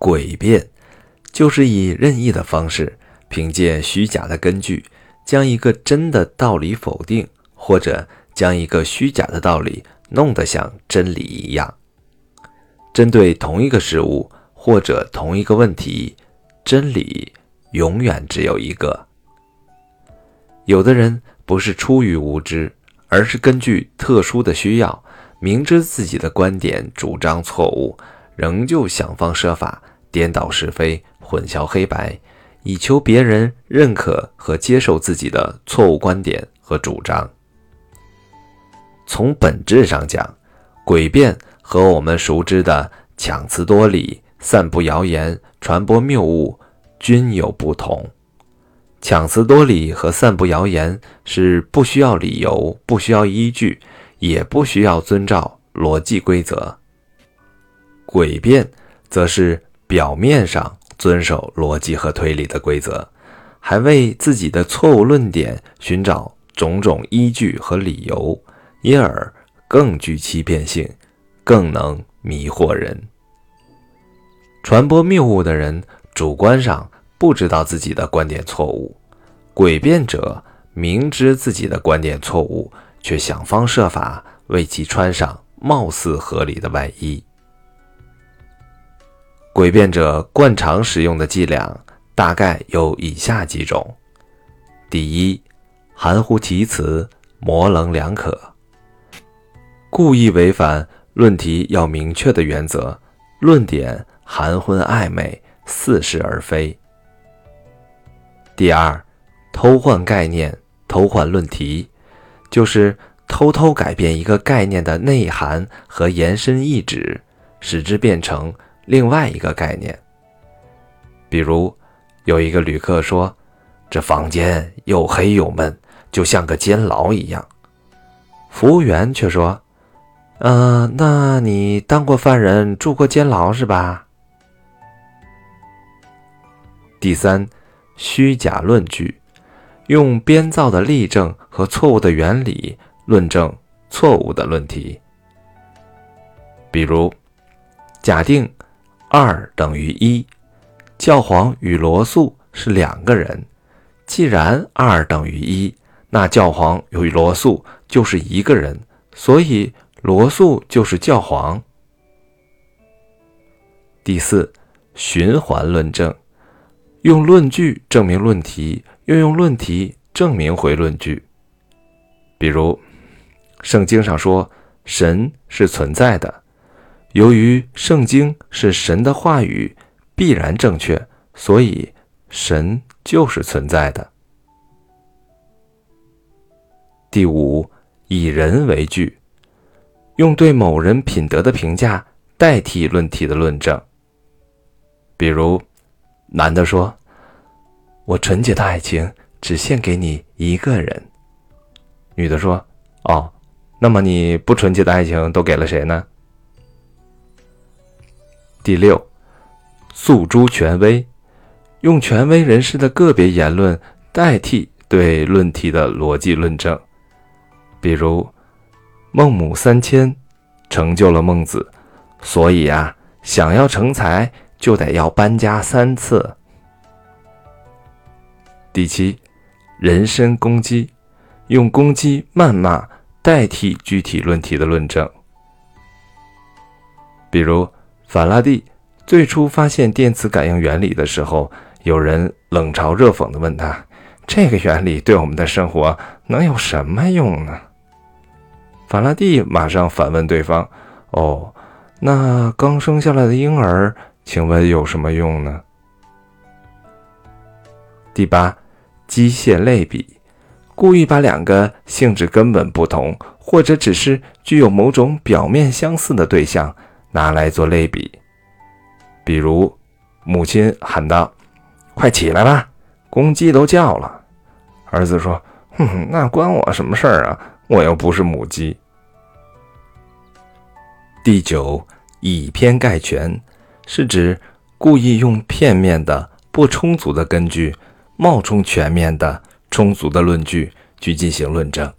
诡辩就是以任意的方式，凭借虚假的根据，将一个真的道理否定，或者将一个虚假的道理弄得像真理一样。针对同一个事物或者同一个问题，真理永远只有一个。有的人不是出于无知，而是根据特殊的需要，明知自己的观点主张错误。仍旧想方设法颠倒是非、混淆黑白，以求别人认可和接受自己的错误观点和主张。从本质上讲，诡辩和我们熟知的强词夺理、散布谣言、传播谬误均有不同。强词夺理和散布谣言是不需要理由、不需要依据，也不需要遵照逻辑规则。诡辩，则是表面上遵守逻辑和推理的规则，还为自己的错误论点寻找种种依据和理由，因而更具欺骗性，更能迷惑人。传播谬误的人，主观上不知道自己的观点错误；诡辩者明知自己的观点错误，却想方设法为其穿上貌似合理的外衣。诡辩者惯常使用的伎俩大概有以下几种：第一，含糊其辞，模棱两可，故意违反论题要明确的原则，论点含混暧昧，似是而非；第二，偷换概念，偷换论题，就是偷偷改变一个概念的内涵和延伸意旨，使之变成。另外一个概念，比如有一个旅客说：“这房间又黑又闷，就像个监牢一样。”服务员却说：“嗯，那你当过犯人，住过监牢是吧？”第三，虚假论据，用编造的例证和错误的原理论证错误的论题。比如，假定。二等于一，教皇与罗素是两个人。既然二等于一，那教皇与罗素就是一个人，所以罗素就是教皇。第四，循环论证，用论据证明论题，又用论题证明回论据。比如，圣经上说神是存在的。由于圣经是神的话语，必然正确，所以神就是存在的。第五，以人为据，用对某人品德的评价代替论题的论证。比如，男的说：“我纯洁的爱情只献给你一个人。”女的说：“哦，那么你不纯洁的爱情都给了谁呢？”第六，诉诸权威，用权威人士的个别言论代替对论题的逻辑论证。比如，孟母三迁成就了孟子，所以啊，想要成才就得要搬家三次。第七，人身攻击，用攻击、谩骂代替具体论题的论证。比如。法拉第最初发现电磁感应原理的时候，有人冷嘲热讽地问他：“这个原理对我们的生活能有什么用呢？”法拉第马上反问对方：“哦，那刚生下来的婴儿，请问有什么用呢？”第八，机械类比，故意把两个性质根本不同，或者只是具有某种表面相似的对象。拿来做类比，比如母亲喊道：“快起来吧，公鸡都叫了。”儿子说：“哼，那关我什么事儿啊？我又不是母鸡。”第九，以偏概全，是指故意用片面的、不充足的根据，冒充全面的、充足的论据去进行论证。